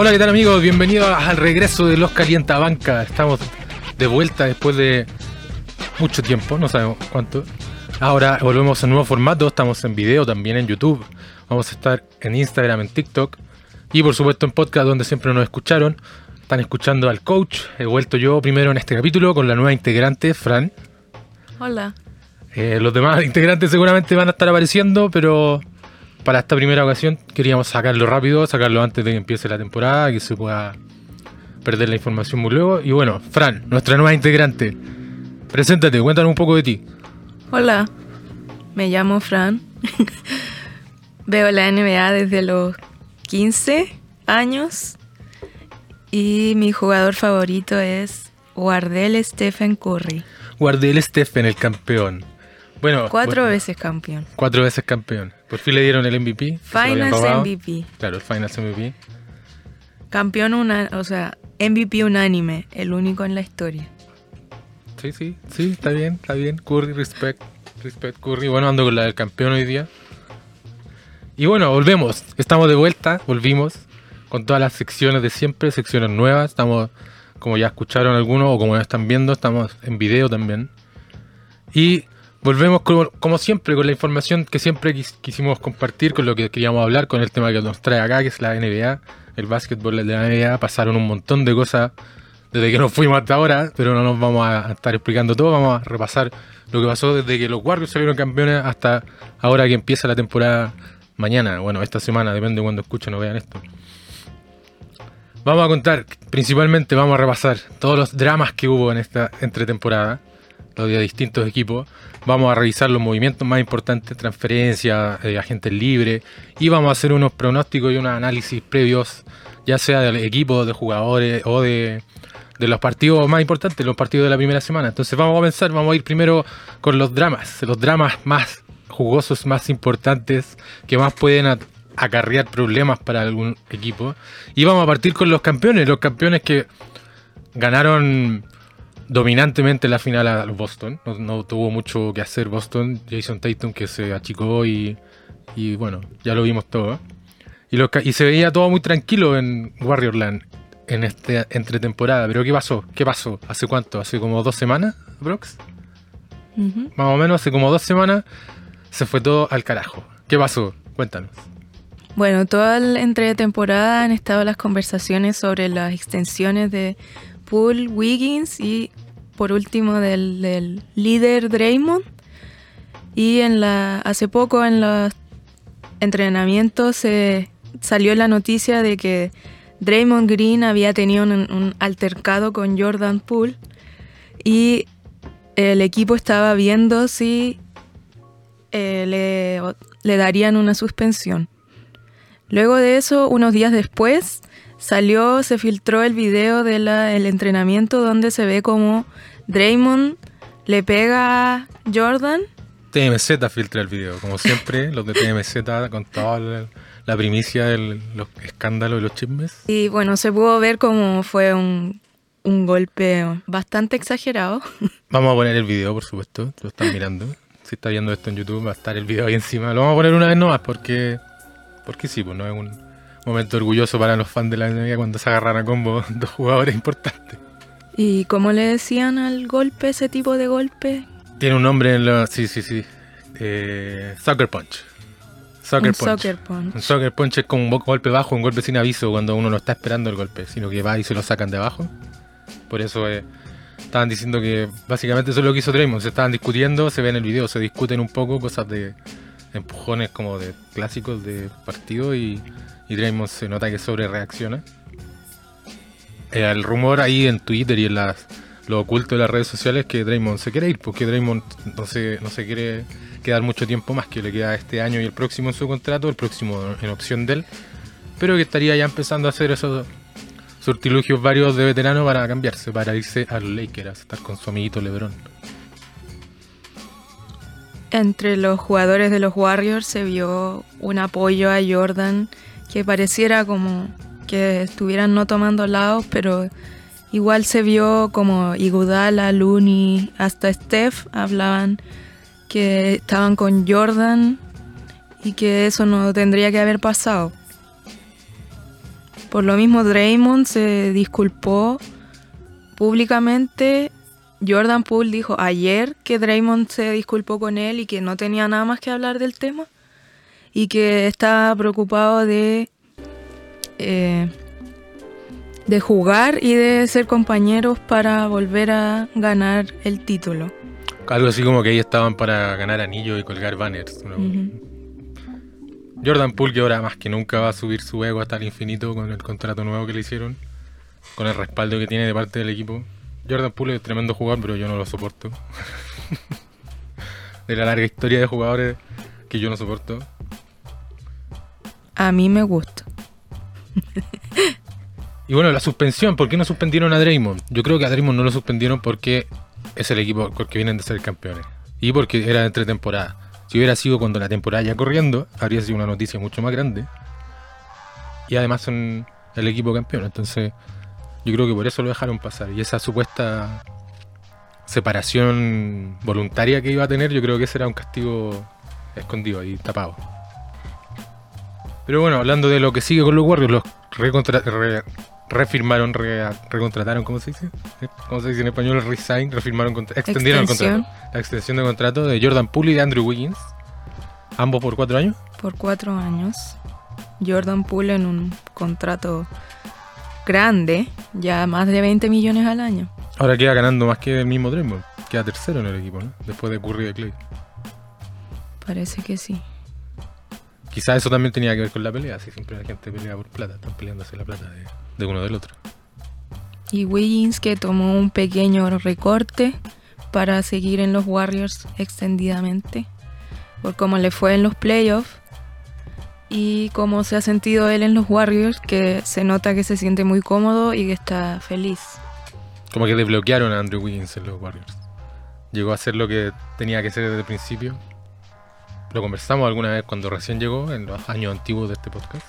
Hola, ¿qué tal amigos? Bienvenidos al regreso de Los Calientabanca. Estamos de vuelta después de mucho tiempo, no sabemos cuánto. Ahora volvemos a un nuevo formato, estamos en video también en YouTube. Vamos a estar en Instagram, en TikTok y por supuesto en podcast donde siempre nos escucharon. Están escuchando al coach. He vuelto yo primero en este capítulo con la nueva integrante, Fran. Hola. Eh, los demás integrantes seguramente van a estar apareciendo, pero para esta primera ocasión queríamos sacarlo rápido, sacarlo antes de que empiece la temporada, que se pueda perder la información muy luego. Y bueno, Fran, nuestra nueva integrante, preséntate, cuéntanos un poco de ti. Hola, me llamo Fran. Veo la NBA desde los 15 años y mi jugador favorito es Wardell Stephen Curry. Wardell Stephen, el campeón. Bueno, cuatro bueno, veces campeón. Cuatro veces campeón. Por fin le dieron el MVP. Finals MVP. Claro, el Finals MVP. Campeón, una, o sea, MVP unánime, el único en la historia. Sí, sí, sí, está bien, está bien. Curry, respect, respect Curry. Bueno, ando con la del campeón hoy día. Y bueno, volvemos. Estamos de vuelta, volvimos con todas las secciones de siempre, secciones nuevas. Estamos, como ya escucharon algunos o como ya están viendo, estamos en video también. Y volvemos como, siempre con la información que siempre quisimos compartir, con lo que queríamos hablar, con el tema que nos trae acá, que es la NBA, el básquetbol de la NBA. Pasaron un montón de cosas desde que nos fuimos hasta ahora, pero no nos vamos a estar explicando todo, vamos a repasar lo que pasó desde que los Warriors salieron campeones hasta ahora que empieza la temporada mañana, bueno, esta semana, depende de cuando escuchen o vean esto. Vamos a contar, principalmente vamos a repasar todos los dramas que hubo en esta entretemporada, de distintos equipos. Vamos a revisar los movimientos más importantes, transferencias, eh, agentes libres, y vamos a hacer unos pronósticos y unos análisis previos, ya sea del equipo, de jugadores o de, de los partidos más importantes, los partidos de la primera semana. Entonces vamos a comenzar, vamos a ir primero con los dramas, los dramas más jugosos, más importantes, que más pueden acarrear problemas para algún equipo. Y vamos a partir con los campeones, los campeones que ganaron dominantemente la final a Boston. No, tuvo mucho que hacer Boston. Jason Tatum que se achicó y, y bueno, ya lo vimos todo. Y, lo, y se veía todo muy tranquilo en Warriorland en este entretemporada. Pero ¿qué pasó? ¿Qué pasó? ¿Hace cuánto? ¿Hace como dos semanas, Brox? Más o menos, hace como dos semanas se fue todo al carajo. ¿Qué pasó? Cuéntanos. Bueno, toda la entretemporada han estado las conversaciones sobre las extensiones de Poole, Wiggins y por último del, líder Draymond. Y en la, hace poco en los entrenamientos se salió la noticia de que Draymond Green había tenido un, altercado con Jordan Poole y el equipo estaba viendo si eh, le, le darían una suspensión. Luego de eso, unos días después, salió, se filtró el video del entrenamiento donde se ve como Draymond le pega a Jordan. TMZ filtra el video, como siempre, los de TMZ con toda la, primicia de los escándalos y los chismes. Y bueno, se pudo ver como fue un, un golpe bastante exagerado. Vamos a poner el video, por supuesto, lo están mirando. Si está viendo esto en YouTube, va a estar el video ahí encima. Lo vamos a poner una vez nomás porque porque sí, pues no es un momento orgulloso para los fans de la NBA cuando se agarran a combo dos jugadores importantes. ¿Y cómo le decían al golpe, ese tipo de golpe? Tiene un nombre en los... Sí, sí, sí. Eh, soccer Punch. Soccer, punch. soccer Punch. Un Soccer Punch es como un golpe bajo, un golpe sin aviso cuando uno no está esperando el golpe, sino que va y se lo sacan de abajo. Por eso eh, estaban diciendo que básicamente eso es lo que hizo Draymond. Se estaban discutiendo, se ve en el video, se discuten un poco cosas de empujones como de clásicos de partido y, y Draymond se nota que sobre reacciona. Eh, el rumor ahí en Twitter y en las, lo oculto de las redes sociales es que Draymond se quiere ir, porque Draymond no se, no se quiere quedar mucho tiempo más, que le queda este año y el próximo en su contrato, el próximo en opción de él, pero que estaría ya empezando a hacer esos sortilugios varios de veterano para cambiarse, para irse a los Lakers, estar con su amiguito LeBron entre los jugadores de los Warriors se vio un apoyo a Jordan que pareciera como que estuvieran no tomando lados, pero igual se vio como Igudala, Looney, hasta Steph hablaban que estaban con Jordan y que eso no tendría que haber pasado. Por lo mismo, Draymond se disculpó públicamente. Jordan Poole dijo ayer que Draymond se disculpó con él y que no tenía nada más que hablar del tema y que estaba preocupado de eh, de jugar y de ser compañeros para volver a ganar el título. Algo así como que ahí estaban para ganar anillos y colgar banners. ¿no? Jordan Poole que ahora más que nunca va a subir su ego hasta el infinito con el contrato nuevo que le hicieron, con el respaldo que tiene de parte del equipo. Jordan Poole es tremendo jugador, pero yo no lo soporto. de la larga historia de jugadores que yo no soporto. A mí me gusta. y bueno, la suspensión, ¿por qué no suspendieron a Draymond? Yo creo que a Draymond no lo suspendieron porque es el equipo porque vienen de ser campeones. Y porque era entre temporadas. Si hubiera sido cuando la temporada ya corriendo, habría sido una noticia mucho más grande. Y además son el equipo campeón. Entonces, yo creo que por eso lo dejaron pasar. Y esa supuesta separación voluntaria que iba a tener, yo creo que ese era un castigo escondido y tapado. Pero bueno, hablando de lo que sigue con los Warriors, los refirmaron, recontrataron, ¿cómo se dice? ¿Cómo se dice en español? Resign, refirmaron, extendieron el contrato. La extensión de contrato de Jordan Poole y de Andrew Wiggins. Ambos por cuatro años. Por cuatro años. Jordan Poole en un contrato grande, ya más de 20 millones al año. Ahora queda ganando más que el mismo Draymond. Queda tercero en el equipo, ¿no? Después de Curry y de Clay. Parece que sí. Quizás eso también tenía que ver con la pelea, si siempre la gente pelea por plata, están peleándose la plata de, uno del otro. Y Wiggins que tomó un pequeño recorte para seguir en los Warriors extendidamente, por cómo le fue en los playoffs y cómo se ha sentido él en los Warriors, que se nota que se siente muy cómodo y que está feliz. Como que desbloquearon a Andrew Wiggins en los Warriors. Llegó a ser lo que tenía que ser desde el principio lo conversamos alguna vez cuando recién llegó, en los años antiguos de este podcast.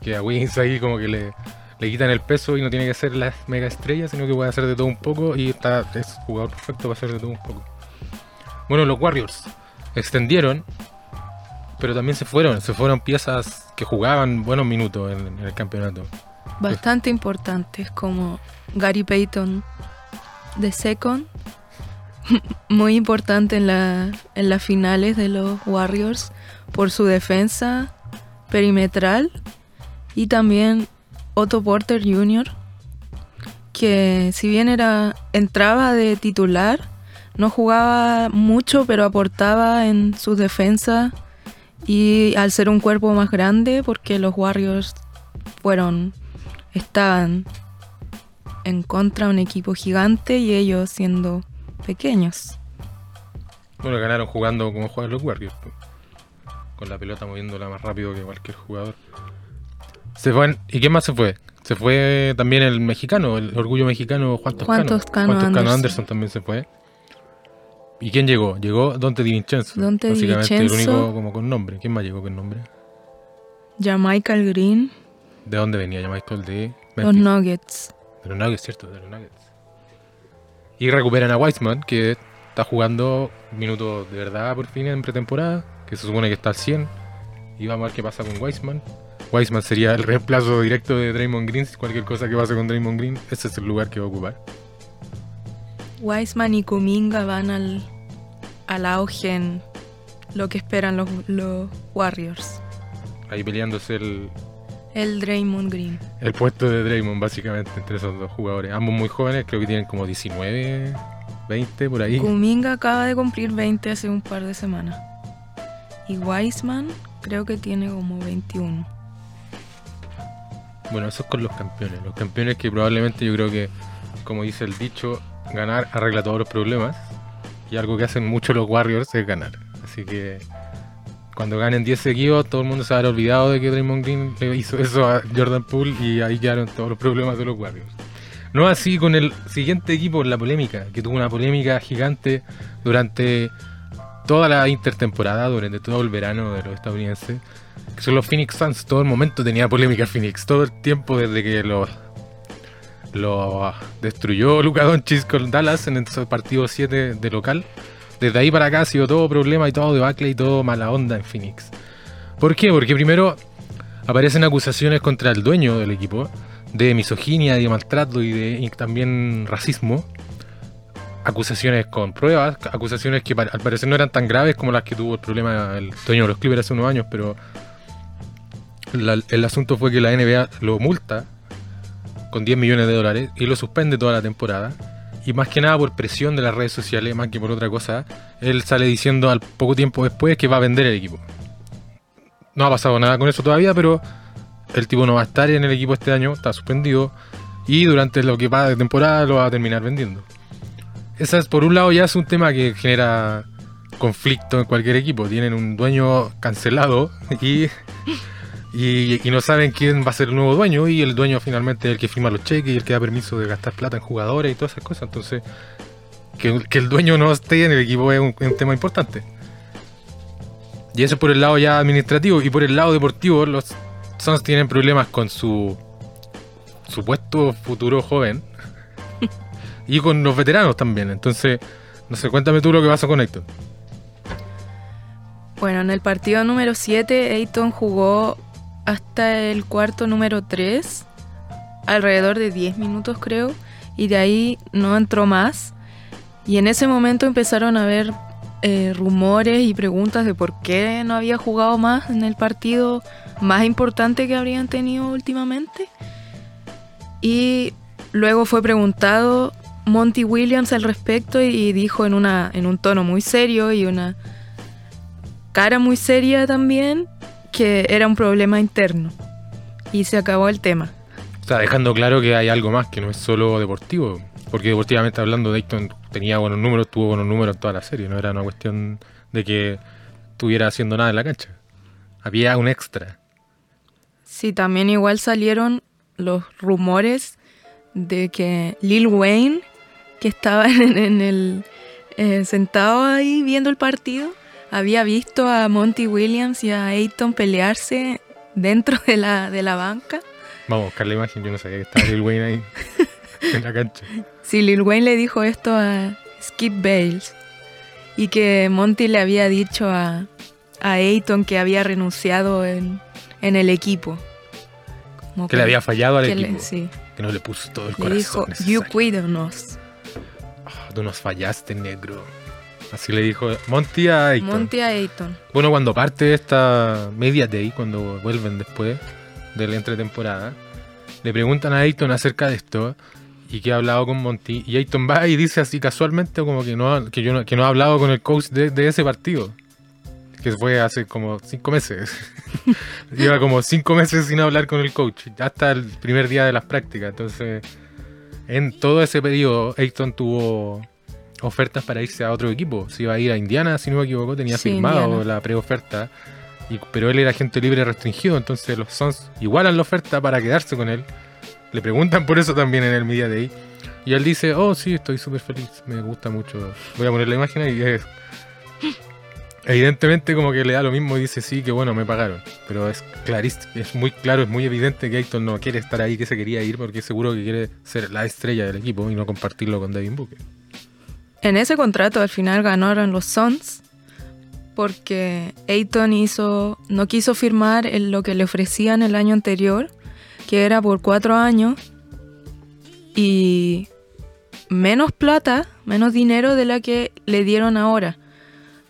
Que a Wiggins ahí como que le, le quitan el peso y no tiene que ser la mega estrella, sino que puede hacer de todo un poco y está, es jugador perfecto para hacer de todo un poco. Bueno, los Warriors extendieron, pero también se fueron, se fueron piezas que jugaban buenos minutos en, en el campeonato. Bastante importantes como Gary Payton de Second muy importante en, la, en las finales de los Warriors por su defensa perimetral y también Otto Porter Jr., que si bien era entraba de titular, no jugaba mucho, pero aportaba en su defensa y al ser un cuerpo más grande, porque los Warriors fueron, estaban en contra de un equipo gigante y ellos siendo pequeños. Bueno, ganaron jugando como juegan los Warriors. Con la pelota moviéndola más rápido que cualquier jugador. Se fue, ¿Y quién más se fue? Se fue también el mexicano, el orgullo mexicano Juan Toscano. Juan Toscano, Juan Toscano Anderson. también se fue. ¿Y quién llegó? Llegó Dante Di Vincenzo. Dante Básicamente el único como con nombre. ¿Quién más llegó con nombre? Jamaica Green. ¿De dónde venía Jamaica? De Los Nuggets. De los Nuggets, cierto, de los Nuggets. Y recuperan a Weisman, que está jugando minutos de verdad por fin en pretemporada, que se supone que está al 100. Y vamos a ver qué pasa con Weisman. Weisman sería el reemplazo directo de Draymond Green. Cualquier cosa que pase con Draymond Green, ese es el lugar que va a ocupar. Weisman y Kuminga van al, al auge en lo que esperan los, los Warriors. Ahí peleándose el, el Draymond Green. El puesto de Draymond, básicamente, entre esos dos jugadores. Ambos muy jóvenes, creo que tienen como 19, 20 por ahí. Kuminga acaba de cumplir 20 hace un par de semanas. Y Wiseman creo que tiene como 21. Bueno, eso es con los campeones. Los campeones que probablemente yo creo que, como dice el dicho, ganar arregla todos los problemas. Y algo que hacen mucho los Warriors es ganar. Así que cuando ganen 10 seguidos, todo el mundo se habrá olvidado de que Draymond Green le hizo eso a Jordan Poole y ahí quedaron todos los problemas de los Warriors. No así con el siguiente equipo, la polémica, que tuvo una polémica gigante durante toda la intertemporada, durante todo el verano de los estadounidenses, que son los Phoenix Suns. Todo el momento tenía polémica Phoenix, todo el tiempo desde que los lo destruyó Luka Doncic con Dallas en esos partidos 7 de local desde ahí para acá ha sido todo problema y todo debacle y todo mala onda en Phoenix. ¿Por qué? Porque primero aparecen acusaciones contra el dueño del equipo de misoginia, de maltrato y de también racismo. Acusaciones con pruebas, acusaciones que al parecer no eran tan graves como las que tuvo el problema el dueño de los Clippers hace unos años, pero el asunto fue que la NBA lo multa con 10 millones de dólares y lo suspende toda la temporada. Y más que nada por presión de las redes sociales, más que por otra cosa, él sale diciendo al poco tiempo después que va a vender el equipo. No ha pasado nada con eso todavía, pero el tipo no va a estar en el equipo este año, está suspendido. Y durante lo que va de temporada lo va a terminar vendiendo. Esa es, por un lado, ya es un tema que genera conflicto en cualquier equipo. Tienen un dueño cancelado y, y, y no saben quién va a ser el nuevo dueño. Y el dueño finalmente es el que firma los cheques y el que da permiso de gastar plata en jugadores y todas esas cosas. Entonces, que, que el dueño no esté en el equipo es un, es un tema importante. Y eso por el lado ya administrativo. Y por el lado deportivo, los Suns tienen problemas con su supuesto futuro joven. y con los veteranos también. Entonces, no sé, cuéntame tú lo que pasó con Héctor. Bueno, en el partido número 7, Ayton jugó hasta el cuarto número 3, alrededor de 10 minutos creo, y de ahí no entró más. Y en ese momento empezaron a haber eh, rumores y preguntas de por qué no había jugado más en el partido más importante que habrían tenido últimamente. Y luego fue preguntado Monty Williams al respecto y dijo en, una, en un tono muy serio y una cara muy seria también que era un problema interno. Y se acabó el tema. O sea, dejando claro que hay algo más que no es solo deportivo. Porque deportivamente hablando, Dayton tenía buenos números, tuvo buenos números en toda la serie. No era una cuestión de que estuviera haciendo nada en la cancha. Había un extra. Sí, también igual salieron los rumores de que Lil Wayne, que estaba en, en el eh, sentado ahí viendo el partido, había visto a Monty Williams y a Ayton pelearse dentro de la, de la banca. Vamos a buscar la imagen, yo no sabía que estaba Lil Wayne ahí en la cancha. Sí, Lil Wayne le dijo esto a Skip Bales y que Monty le había dicho a, a Ayton que había renunciado en, en el equipo. Como Que le había fallado al que le- equipo. sí, Que no le puso todo el le corazón. dijo, necesario. you cuídanos. Ah, tú nos fallaste, negro. Así le dijo Monty a Ayton. Monty a Ayton. Bueno, cuando parte esta Media Day, cuando vuelven después de la entretemporada, le preguntan a Ayton acerca de esto y que ha hablado con Monty. Y Ayton va y dice así casualmente como que no, que yo no, que no ha hablado con el coach de, de ese partido. Que fue hace como cinco meses. Lleva como cinco meses sin hablar con el coach. Hasta el primer día de las prácticas. Entonces, en todo ese periodo, Ayton tuvo ofertas para irse a otro equipo. Se iba a ir a Indiana, si no me equivoco, tenía Sí, firmado Indiana. la preoferta. y- Pero él era agente libre restringido, entonces los Suns igualan la oferta para quedarse con él. Le preguntan por eso también en el Media Day. Y él dice, oh sí, estoy súper feliz, me gusta mucho. Voy a poner la imagen ahí. y es- Evidentemente como que le da lo mismo y dice, sí, que bueno, me pagaron. Pero es clarísimo, es muy claro, es muy evidente que Ayton no quiere estar ahí, que se quería ir, porque seguro que quiere ser la estrella del equipo y no compartirlo con Devin Booker. En ese contrato al final ganaron los Suns porque Ayton hizo, no quiso firmar lo que le ofrecían el año anterior, que era por cuatro años y menos plata, menos dinero de la que le dieron ahora.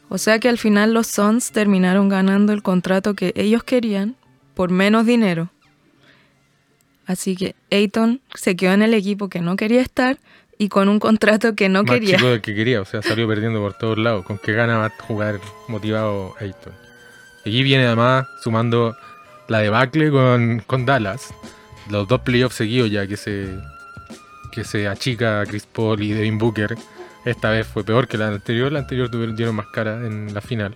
O sea que al final los Suns terminaron ganando el contrato que ellos querían por menos dinero. Así que Ayton se quedó en el equipo que no quería estar y con un contrato que no Más quería. chico del que quería, o sea, salió perdiendo por todos lados. Con que gana va a jugar motivado Ayton. Y Aquí viene además sumando la debacle con, con Dallas. Los dos playoffs seguidos ya que se, que se achica Chris Paul y Devin Booker. Esta vez fue peor que la anterior. La anterior tuvieron, dieron más cara en la final.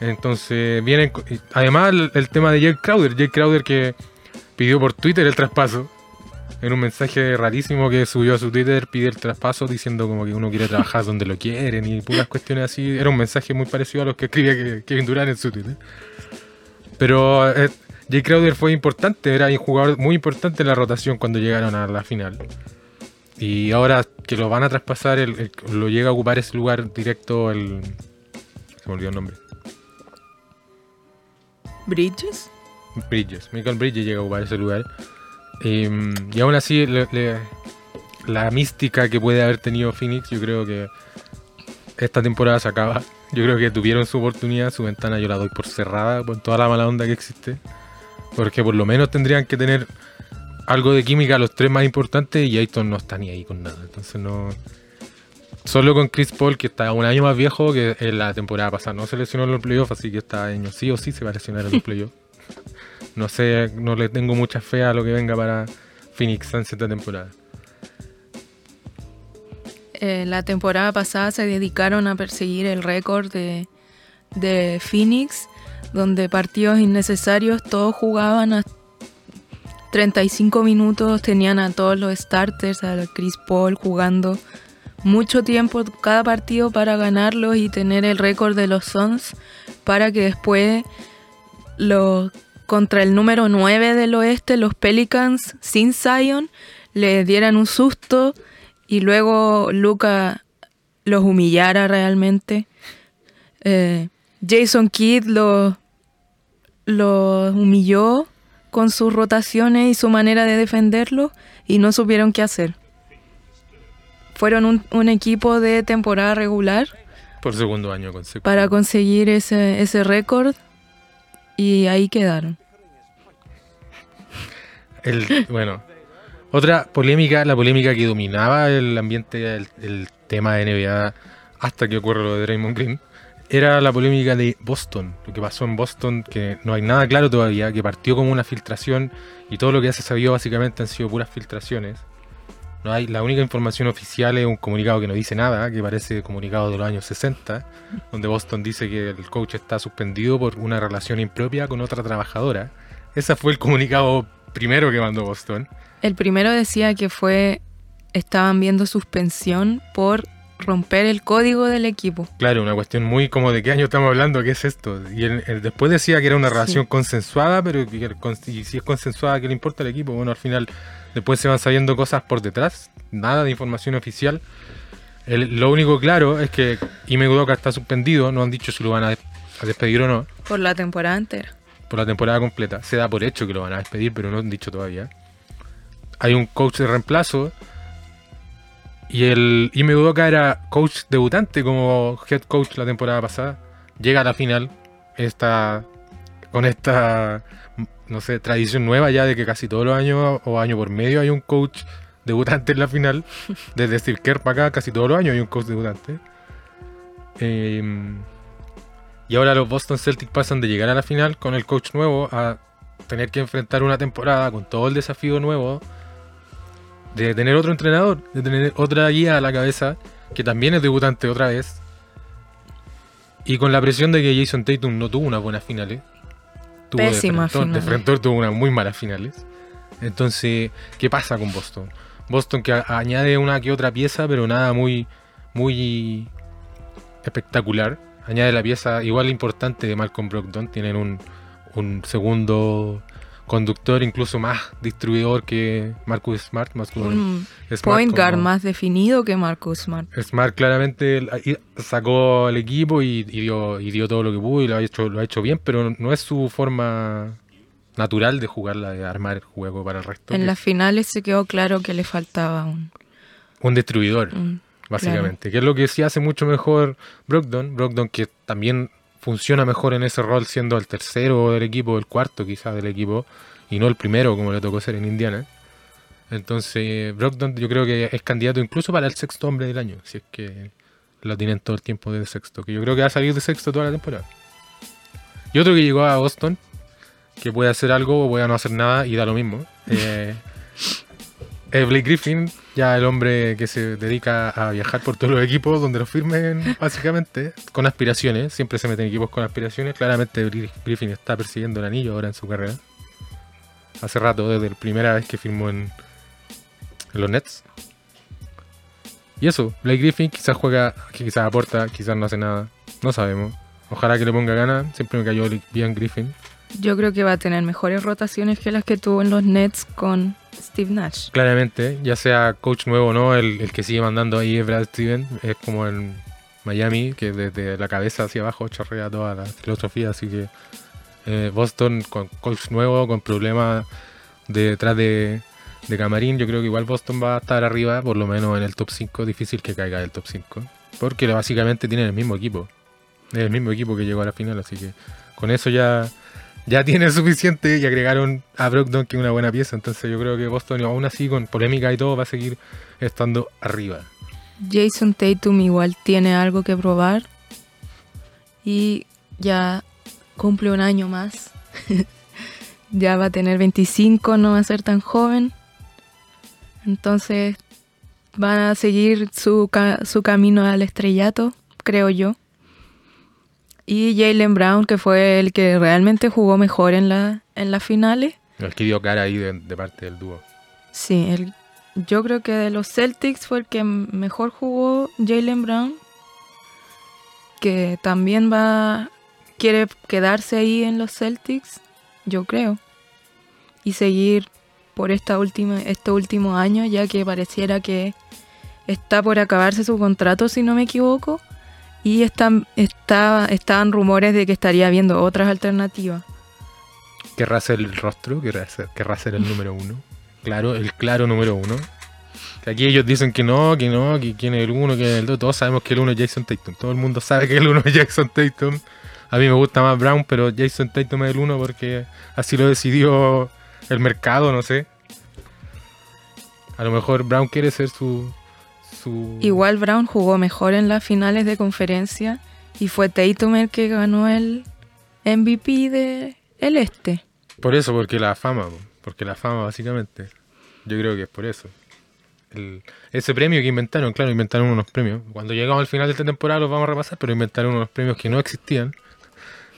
Entonces y Además el, el tema de Jake Crowder. Jake Crowder que pidió por Twitter el traspaso. En un mensaje rarísimo que subió a su Twitter, pide el traspaso diciendo como que uno quiere trabajar donde lo quieren y puras cuestiones así. Era un mensaje muy parecido a los que escribía que- Kevin Durant en su Twitter. Pero eh, Jay Crowder fue importante, era un jugador muy importante en la rotación cuando llegaron a la final. Y ahora que lo van a traspasar, el- el- lo llega a ocupar ese lugar directo el... Se me olvidó el nombre. Bridges. Bridges. Michael Bridges llega a ocupar ese lugar. Y, mm, y aún así, le- le- la mística que puede haber tenido Phoenix, yo creo que esta temporada se acaba. Yo creo que tuvieron su oportunidad, su ventana yo la doy por cerrada con toda la mala onda que existe. Porque por lo menos tendrían que tener algo de química los tres más importantes y Ayton no está ni ahí con nada. Entonces no... Solo con Chris Paul, que está un año más viejo que en la temporada pasada. No se lesionó en los playoffs, así que este año sí o sí se va a lesionar en los playoffs. No sé, no le tengo mucha fe a lo que venga para Phoenix Suns esta temporada. Eh, la temporada pasada se dedicaron a perseguir el récord de, de Phoenix, donde partidos innecesarios todos jugaban a 35 minutos, tenían a todos los starters, a Chris Paul jugando mucho tiempo cada partido para ganarlos y tener el récord de los Suns para que después los contra el número 9 del oeste, los Pelicans sin Zion, le dieran un susto y luego Luca los humillara realmente. Eh, Jason Kidd los lo humilló con sus rotaciones y su manera de defenderlo y no supieron qué hacer. Fueron un, un equipo de temporada regular Por segundo año consecutivo. para conseguir ese, ese récord y ahí quedaron. El, bueno, otra polémica, la polémica que dominaba el ambiente, el, el tema de NBA hasta que ocurre lo de Draymond Green, era la polémica de Boston. Lo que pasó en Boston, que no hay nada claro todavía, que partió como una filtración y todo lo que ya se sabido básicamente han sido puras filtraciones. No hay, la única información oficial es un comunicado que no dice nada, que parece comunicado de los años 60, donde Boston dice que el coach está suspendido por una relación impropia con otra trabajadora. Ese fue el comunicado primero que mandó Boston. El primero decía que fue estaban viendo suspensión por romper el código del equipo. Claro, una cuestión muy como de qué año estamos hablando, qué es esto. Y él- él después decía que era una relación Sí. consensuada, pero que y si es consensuada, ¿qué le importa al equipo? Bueno, al final después se van sabiendo cosas por detrás, nada de información oficial. El- lo único claro es que Ime Udoka está suspendido, no han dicho si lo van a, des- a despedir o no, Por la temporada entera. por la temporada completa. Se da por hecho que lo van a despedir, pero no han dicho todavía. Hay un coach de reemplazo. Y el Ime Udoka era coach debutante como head coach la temporada pasada. Llega a la final. Está con esta, no sé, tradición nueva ya de que casi todos los años o año por medio hay un coach debutante en la final. Desde Steve Kerr para acá, casi todos los años hay un coach debutante. Eh, y ahora los Boston Celtics pasan de llegar a la final con el coach nuevo a tener que enfrentar una temporada con todo el desafío nuevo de tener otro entrenador, de tener otra guía a la cabeza, que también es debutante otra vez. Y con la presión de que Jason Tatum no tuvo unas buenas finales. Tuvo Pésimas de frentón, de frentón tuvo unas muy malas finales. Entonces, ¿qué pasa con Boston? Boston que añade una que otra pieza, pero nada muy, muy espectacular. Añade la pieza igual importante de Malcolm Brogdon. Tienen un, un segundo conductor, incluso más distribuidor que Marcus Smart. Marcus Un Smart point guard como- más definido que Marcus Smart. Smart claramente sacó al equipo y, y dio, y dio todo lo que pudo y lo ha hecho, lo ha hecho bien, pero no es su forma natural de jugarla, de armar el juego para el resto. En las es finales se quedó claro que le faltaba un... un distribuidor, un- básicamente. Que es lo que sí hace mucho mejor Brogdon. Brogdon que también funciona mejor en ese rol siendo el tercero del equipo, el cuarto quizás del equipo, y no el primero como le tocó ser en Indiana. Entonces, Brogdon yo creo que es candidato incluso para el sexto hombre del año, si es que lo tienen todo el tiempo de sexto, que yo creo que va a salir de sexto toda la temporada. Y otro que llegó a Boston, que puede hacer algo o puede no hacer nada y da lo mismo. eh, es Blake Griffin, ya el hombre que se dedica a viajar por todos los equipos donde los firmen, básicamente, con aspiraciones. Siempre se meten equipos con aspiraciones. Claramente Bri- Griffin está persiguiendo el anillo ahora en su carrera. Hace rato, desde la primera vez que firmó en, en los Nets. Y eso, Blake Griffin quizás juega, quizás aporta, quizás no hace nada. No sabemos. Ojalá que le ponga ganas. Siempre me cayó bien Griffin. Yo creo que va a tener mejores rotaciones que las que tuvo en los Nets con Steve Nash. Claramente, ya sea coach nuevo o no, el, que sigue mandando ahí es Brad Steven, es como en Miami, que desde la cabeza hacia abajo chorrea toda la filosofía, así que Eh, Boston con coach nuevo, con problemas detrás de, de camarín. Yo creo que igual Boston va a estar arriba, por lo menos en el top 5. Difícil que caiga del top 5. Porque básicamente tienen el mismo equipo. Es el mismo equipo que llegó a la final, así que con eso ya, ya tiene suficiente y agregaron a Brogdon que una buena pieza. Entonces yo creo que Boston, aún así, con polémica y todo, va a seguir estando arriba. Jason Tatum igual tiene algo que probar. Y ya cumple un año más. ya va a tener 25, no va a ser tan joven. Entonces van a seguir su, su camino al estrellato, creo yo. Y Jalen Brown, que fue el que realmente jugó mejor en, la, en las finales. El que dio cara ahí de, de parte del dúo. Sí, el, yo creo que de los Celtics fue el que mejor jugó Jalen Brown. Que también va. quiere quedarse ahí en los Celtics, yo creo. Y seguir por esta última, este último año, ya que pareciera que está por acabarse su contrato, si no me equivoco. Y están, está, estaban rumores de que estaría viendo otras alternativas. Querrá ser el rostro, querrá ser, querrá ser el número uno. Claro, el claro número uno. Que aquí ellos dicen que no, que no, que quién es el uno, que el dos. Todos sabemos que el uno es Jason Tatum. Todo el mundo sabe que el uno es Jason Tatum. A mí me gusta más Brown, pero Jason Tatum es el uno porque así lo decidió el mercado, no sé. A lo mejor Brown quiere ser su. Su... Igual Brown jugó mejor en las finales de conferencia y fue Tatum el que ganó el MVP de el este. Por eso, porque la fama, po. porque la fama básicamente. Yo creo que es por eso. El- ese premio que inventaron, claro, inventaron unos premios. Cuando llegamos al final de esta temporada los vamos a repasar, pero inventaron unos premios que no existían.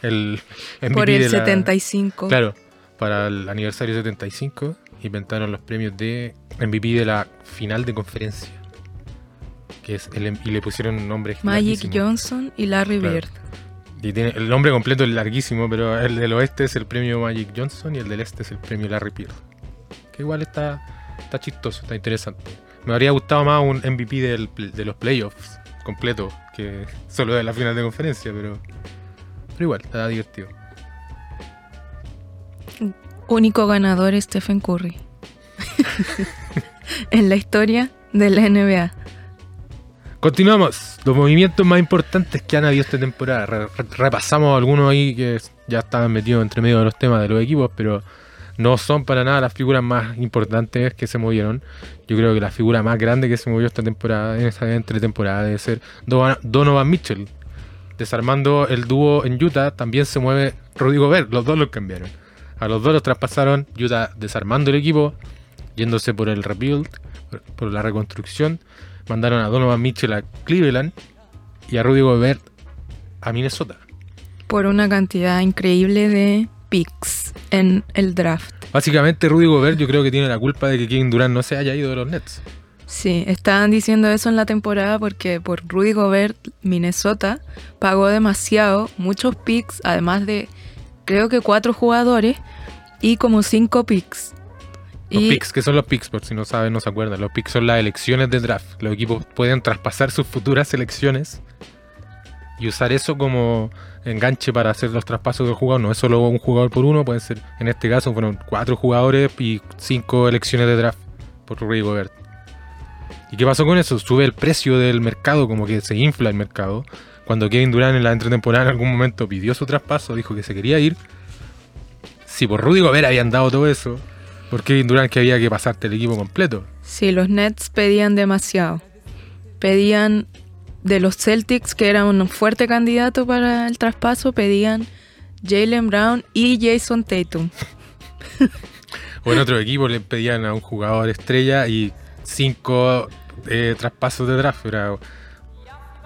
El MVP por el de la- 75. Claro, para el aniversario 75 inventaron los premios de MVP de la final de conferencia. Que es el, y le pusieron nombres Magic larguísimos. Johnson y Larry Claro. Bird. Y tiene, el nombre completo es larguísimo, pero el del oeste es el premio Magic Johnson y el del este es el premio Larry Bird. Que igual está, está chistoso, está interesante. Me habría gustado más un MVP del de los playoffs completo que solo de la final de conferencia, pero, pero igual, está divertido. Único ganador Stephen Curry. en la historia de la NBA. Continuamos. Los movimientos más importantes que han habido esta temporada. Re- re- repasamos algunos ahí que ya estaban metidos entre medio de los temas de los equipos, pero no son para nada las figuras más importantes que se movieron. Yo creo que la figura más grande que se movió esta temporada, en esta entretemporada, debe ser Donovan- Mitchell. Desarmando el dúo en Utah, también se mueve Rudy Gobert. Los dos los cambiaron. A los dos los traspasaron. Utah desarmando el equipo, yéndose por el rebuild, por la reconstrucción. Mandaron a Donovan Mitchell a Cleveland y a Rudy Gobert a Minnesota. Por una cantidad increíble de picks en el draft. Básicamente Rudy Gobert yo creo que tiene la culpa de que Kevin Durant no se haya ido de los Nets. Sí, estaban diciendo eso en la temporada porque por Rudy Gobert, Minnesota pagó demasiado, muchos picks, además de creo que cuatro jugadores y como cinco picks. Los Y picks, que son los picks? Por si no saben, no se acuerdan. Los picks son las elecciones de draft. Los equipos pueden traspasar sus futuras elecciones y usar eso como enganche para hacer los traspasos del jugador. No es solo un jugador por uno, pueden ser, en este caso, fueron cuatro jugadores y cinco elecciones de draft por Rudy Gobert. ¿Y qué pasó con eso? Sube el precio del mercado, como que se infla el mercado. Cuando Kevin Durant en la entretemporada en algún momento pidió su traspaso, dijo que se quería ir. Si por Rudy Gobert habían dado todo eso, por Kevin Durant que había que pasarte el equipo completo. sí, los Nets pedían demasiado. Pedían de los Celtics, que eran un fuerte candidato para el traspaso, pedían Jalen Brown y Jason Tatum. O en otro equipo le pedían a un jugador estrella y cinco eh, traspasos de draft. Era,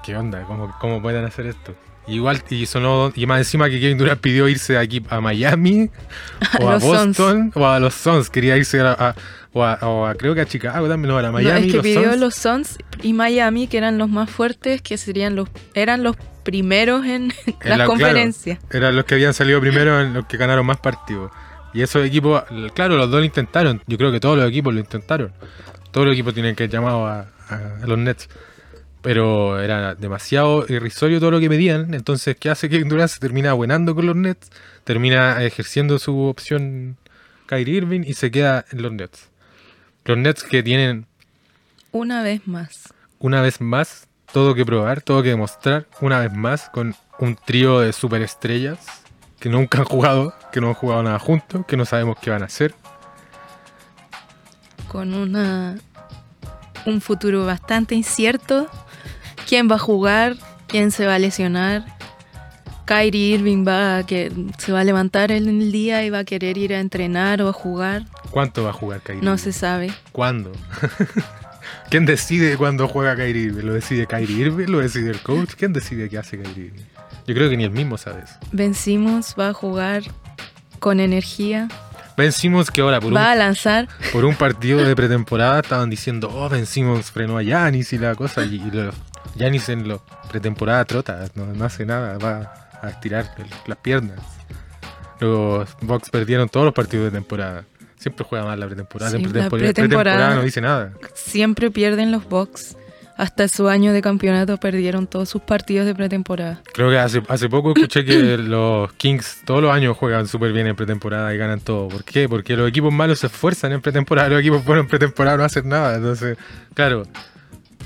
¿Qué onda? ¿Cómo, ¿Cómo pueden hacer esto? Igual, y sonó, y más encima que Kevin Durant pidió irse aquí a Miami, o a. Boston, o a los Suns. Quería irse a, a- o, a, o a- creo que a Chicago también, no, a la No, Miami. es que los pidió Suns. los Suns y Miami, que eran los más fuertes, que serían los eran los primeros en En las la- conferencias. Eran los que habían salido primero, en los que ganaron más partidos. Y esos equipos, claro, los dos lo intentaron. Yo creo que todos los equipos lo intentaron. Todos los equipos tienen que llamar a- a los Nets. Pero era demasiado irrisorio todo lo que pedían. Entonces, ¿qué hace Kevin Durant? Se termina abuenando con los Nets. termina ejerciendo su opción Kyrie Irving y se queda en los Nets. Los Nets que tienen Una vez más. una vez más todo que probar, todo que demostrar, una vez más con un trío de superestrellas que nunca han jugado, que no han jugado nada juntos, que no sabemos qué van a hacer. Con una un futuro bastante incierto. ¿Quién va a jugar? ¿Quién se va a lesionar? Kyrie Irving va a que se va a levantar en el día y va a querer ir a entrenar o a jugar. ¿Cuánto va a jugar Kyrie? No se sabe. ¿Cuándo? ¿Quién decide cuándo juega Kyrie Irving? ¿Lo decide Kyrie Irving? ¿Lo decide el coach? ¿Quién decide qué hace Kyrie Irving? Yo creo que ni el mismo sabe eso. Vencimos, va a jugar con energía, Vencimos que ahora por un, va a lanzar. por un partido de pretemporada estaban diciendo, oh, vencimos, frenó a Yanis y la cosa. Y, y lo- Giannis en la pretemporada trota, no, no hace nada, va a estirar las piernas. Los Bucks perdieron todos los partidos de temporada. Siempre juega mal la pretemporada. Sí, en la pretemporada, pretemporada- pretemporada no dice nada. Siempre pierden los Bucks. Hasta su año de campeonato perdieron todos sus partidos de pretemporada. Creo que hace, hace poco escuché que los Kings todos los años juegan súper bien en pretemporada y ganan todo. ¿Por qué? Porque los equipos malos se esfuerzan en pretemporada, los equipos buenos en pretemporada no hacen nada. Entonces, claro,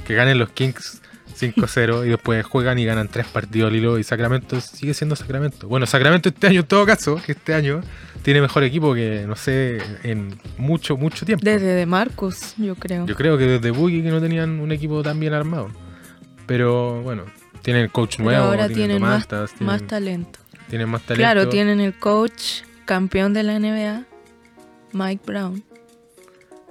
que ganen los Kings 5-0 y después juegan y ganan tres partidos al hilo y Sacramento sigue siendo Sacramento. Bueno, Sacramento este año en todo caso, que este año tiene mejor equipo que, no sé, en mucho, mucho tiempo. Desde de Marcus, yo creo. Yo creo que desde Boogie que no tenían un equipo tan bien armado. Pero bueno, tienen coach Pero nuevo, ahora tienen más, más talento. tienen más talento. Claro, tienen el coach campeón de la NBA, Mike Brown.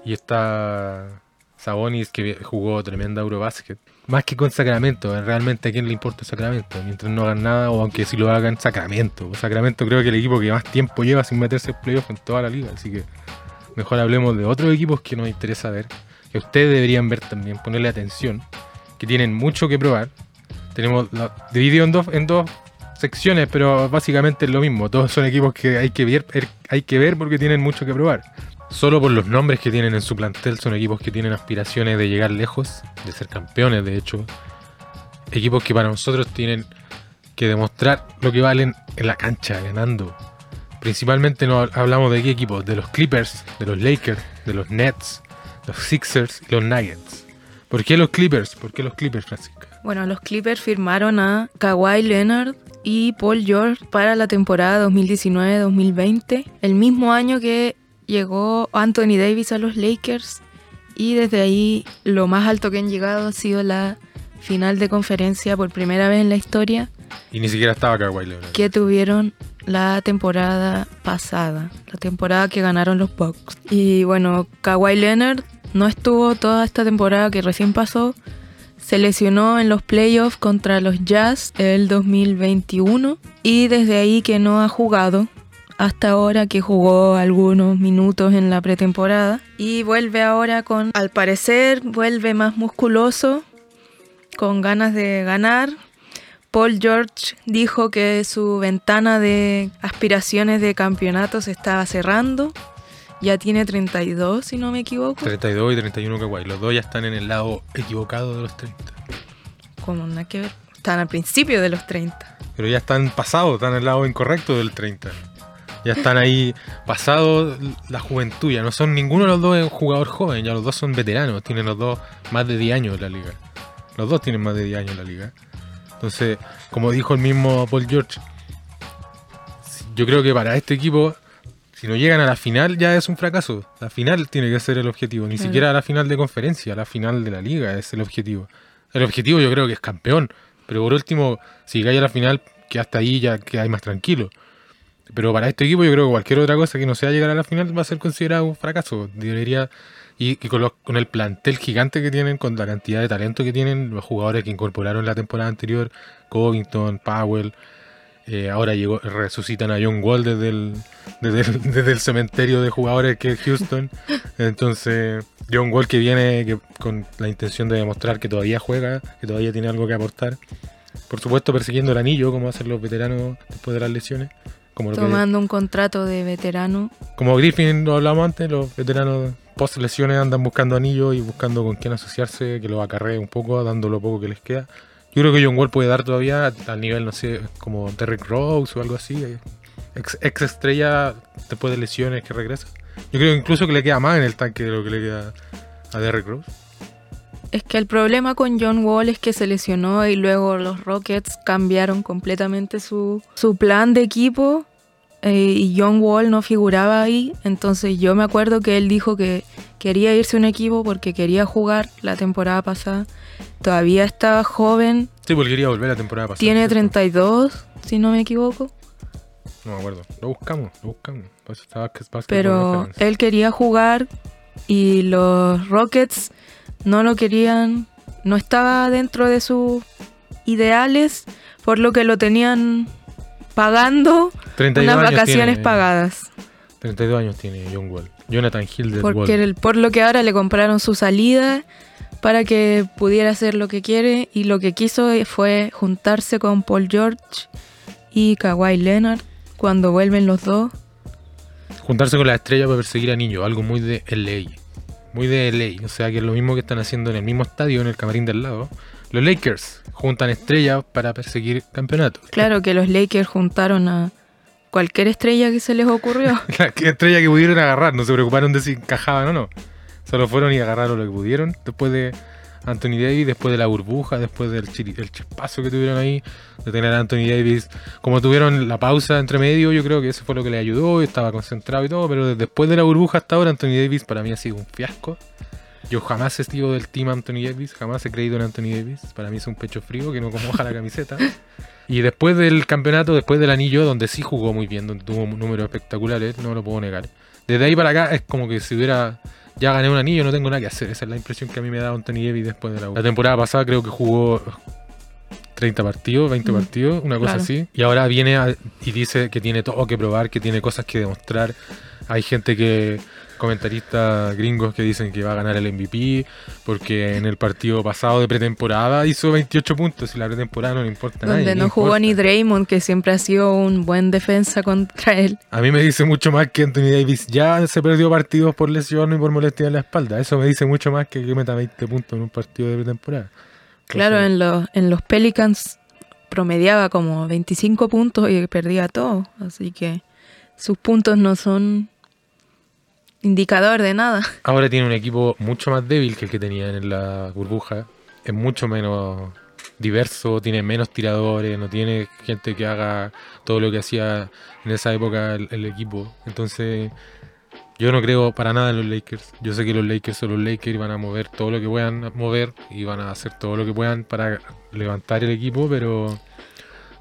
Y está Sabonis que jugó tremenda Eurobasket. Más que con Sacramento, realmente a quién le importa Sacramento, mientras no hagan nada o aunque si lo hagan Sacramento. Sacramento creo que el equipo que más tiempo lleva sin meterse en playoff en toda la liga, así que mejor hablemos de otros equipos que nos interesa ver, que ustedes deberían ver también, ponerle atención, que tienen mucho que probar. Tenemos la- dividido en dos, en dos secciones, pero básicamente es lo mismo. Todos son equipos que hay que ver, hay que ver porque tienen mucho que probar. Solo por los nombres que tienen en su plantel son equipos que tienen aspiraciones de llegar lejos, de ser campeones de hecho. Equipos que para nosotros tienen que demostrar lo que valen en la cancha, ganando. Principalmente no hablamos de qué equipos, de los Clippers, de los Lakers, de los Nets, los Sixers y los Nuggets. ¿Por qué los Clippers? ¿Por qué los Clippers, Francisca? Bueno, los Clippers firmaron a Kawhi Leonard y Paul George para la temporada 2019-2020, el mismo año que llegó Anthony Davis a los Lakers y desde ahí lo más alto que han llegado ha sido la final de conferencia por primera vez en la historia Y ni siquiera estaba Kawhi Leonard. que tuvieron la temporada pasada, la temporada que ganaron los Bucks. Y bueno, Kawhi Leonard no estuvo toda esta temporada que recién pasó. Se lesionó en los playoffs contra los Jazz el 2021 y desde ahí que no ha jugado hasta ahora que jugó algunos minutos en la pretemporada y vuelve ahora con, al parecer, vuelve más musculoso, con ganas de ganar, Paul George dijo que su ventana de aspiraciones de campeonato se estaba cerrando. Ya tiene 32, si no me equivoco. 32 y 31 Kawhi. Los dos ya están en el lado equivocado de los 30. Como nada que ver. Están al principio de los 30. Pero ya están pasados, están en el lado incorrecto del 30. Ya están ahí pasados la juventud. Ya no son ninguno de los dos es un jugador joven. Ya los dos son veteranos. Tienen los dos más de 10 años en la liga. Los dos tienen más de 10 años en la liga. Entonces, como dijo el mismo Paul George, yo creo que para este equipo, si no llegan a la final, ya es un fracaso. La final tiene que ser el objetivo. Ni Claro. siquiera a la final de conferencia, la final de la liga es el objetivo. El objetivo yo creo que es campeón. Pero por último, si cae a la final, que hasta ahí ya queda más tranquilo. Pero para este equipo yo creo que cualquier otra cosa que no sea llegar a la final va a ser considerado un fracaso. Debería y, y con, con el plantel gigante que tienen, con la cantidad de talento que tienen, los jugadores que incorporaron la temporada anterior, Covington, Powell, eh, ahora llegó, resucitan a John Wall desde el, desde, el, cementerio de jugadores que es Houston. Entonces, John Wall que viene con la intención de demostrar que todavía juega, que todavía tiene algo que aportar. Por supuesto, persiguiendo el anillo, como hacen los veteranos después de las lesiones. Como, lo que- Tomando un contrato de veterano. como Griffin lo hablamos antes, los veteranos post lesiones andan buscando anillos y buscando con quién asociarse, que lo acarree un poco, dando lo poco que les queda. Yo creo que John Wall puede dar todavía al nivel, no sé, como Derrick Rose o algo así. eh, ex, ex estrella después de lesiones que regresa. Yo creo incluso que le queda más en el tanque de lo que le queda a Derrick Rose. Es que el problema con John Wall es que se lesionó y luego los Rockets cambiaron completamente su, su plan de equipo eh, y John Wall no figuraba ahí. Entonces yo me acuerdo que él dijo que quería irse a un equipo porque quería jugar la temporada pasada. Todavía estaba joven, Sí, porque quería volver la temporada pasada. tiene ¿cierto? 32, si no me equivoco. No me acuerdo. Lo buscamos, lo buscamos. Pero él quería jugar y los Rockets no lo querían, no estaba dentro de sus ideales, por lo que lo tenían pagando 32 unas vacaciones tiene- pagadas. 32 años tiene John Wall. Jonathan Hill del Porque Wall. el- por lo que ahora le compraron su salida para que pudiera hacer lo que quiere y lo que quiso fue juntarse con Paul George y Kawhi Leonard cuando vuelven los dos. Juntarse con la estrella para perseguir a niños, algo muy de LA. Muy de LA. O sea que es lo mismo que están haciendo en el mismo estadio, en el camarín del lado. Los Lakers juntan estrellas para perseguir campeonatos. Claro que los Lakers juntaron a cualquier estrella que se les ocurrió. La que- estrella que pudieron agarrar, no se preocuparon de si encajaban o no. Solo fueron y agarraron lo que pudieron. Después de Anthony Davis, después de la burbuja, después del el chispazo que tuvieron ahí, de tener a Anthony Davis. Como tuvieron la pausa entre medio, yo creo que eso fue lo que le ayudó. Estaba concentrado y todo, pero después de la burbuja hasta ahora, Anthony Davis para mí ha sido un fiasco. Yo jamás he sido del team Anthony Davis, jamás he creído en Anthony Davis. Para mí es un pecho frío que no moja la camiseta. Y después del campeonato, después del anillo, donde sí jugó muy bien, donde tuvo números espectaculares, no lo puedo negar. Desde ahí para acá es como que si hubiera ya gané un anillo, no tengo nada que hacer. Esa es la impresión que a mí me da Anthony Davis después de la La temporada pasada creo que jugó 30 partidos, 20 Mm, partidos, una cosa claro. así. Y ahora viene a- y dice que tiene todo que probar, que tiene cosas que demostrar. Hay gente que, comentaristas gringos que dicen que va a ganar el MVP, porque en el partido pasado de pretemporada hizo 28 puntos y la pretemporada no le importa nadie. donde ¿qué no jugó ni? Draymond, que siempre ha sido un buen defensa contra él. A mí me dice mucho más que Anthony Davis ya se perdió partidos por lesión y por molestia en la espalda. Eso me dice mucho más que que meta 20 puntos en un partido de pretemporada. Claro, en los, en los Pelicans promediaba como 25 puntos y perdía todo. Así que sus puntos no son indicador de nada. Ahora tiene un equipo mucho más débil que el que tenía en la burbuja. Es mucho menos diverso, tiene menos tiradores, no tiene gente que haga todo lo que hacía en esa época el, el equipo. Entonces, yo no creo para nada en los Lakers. Yo sé que los Lakers son los Lakers y van a mover todo lo que puedan mover y van a hacer todo lo que puedan para levantar el equipo, pero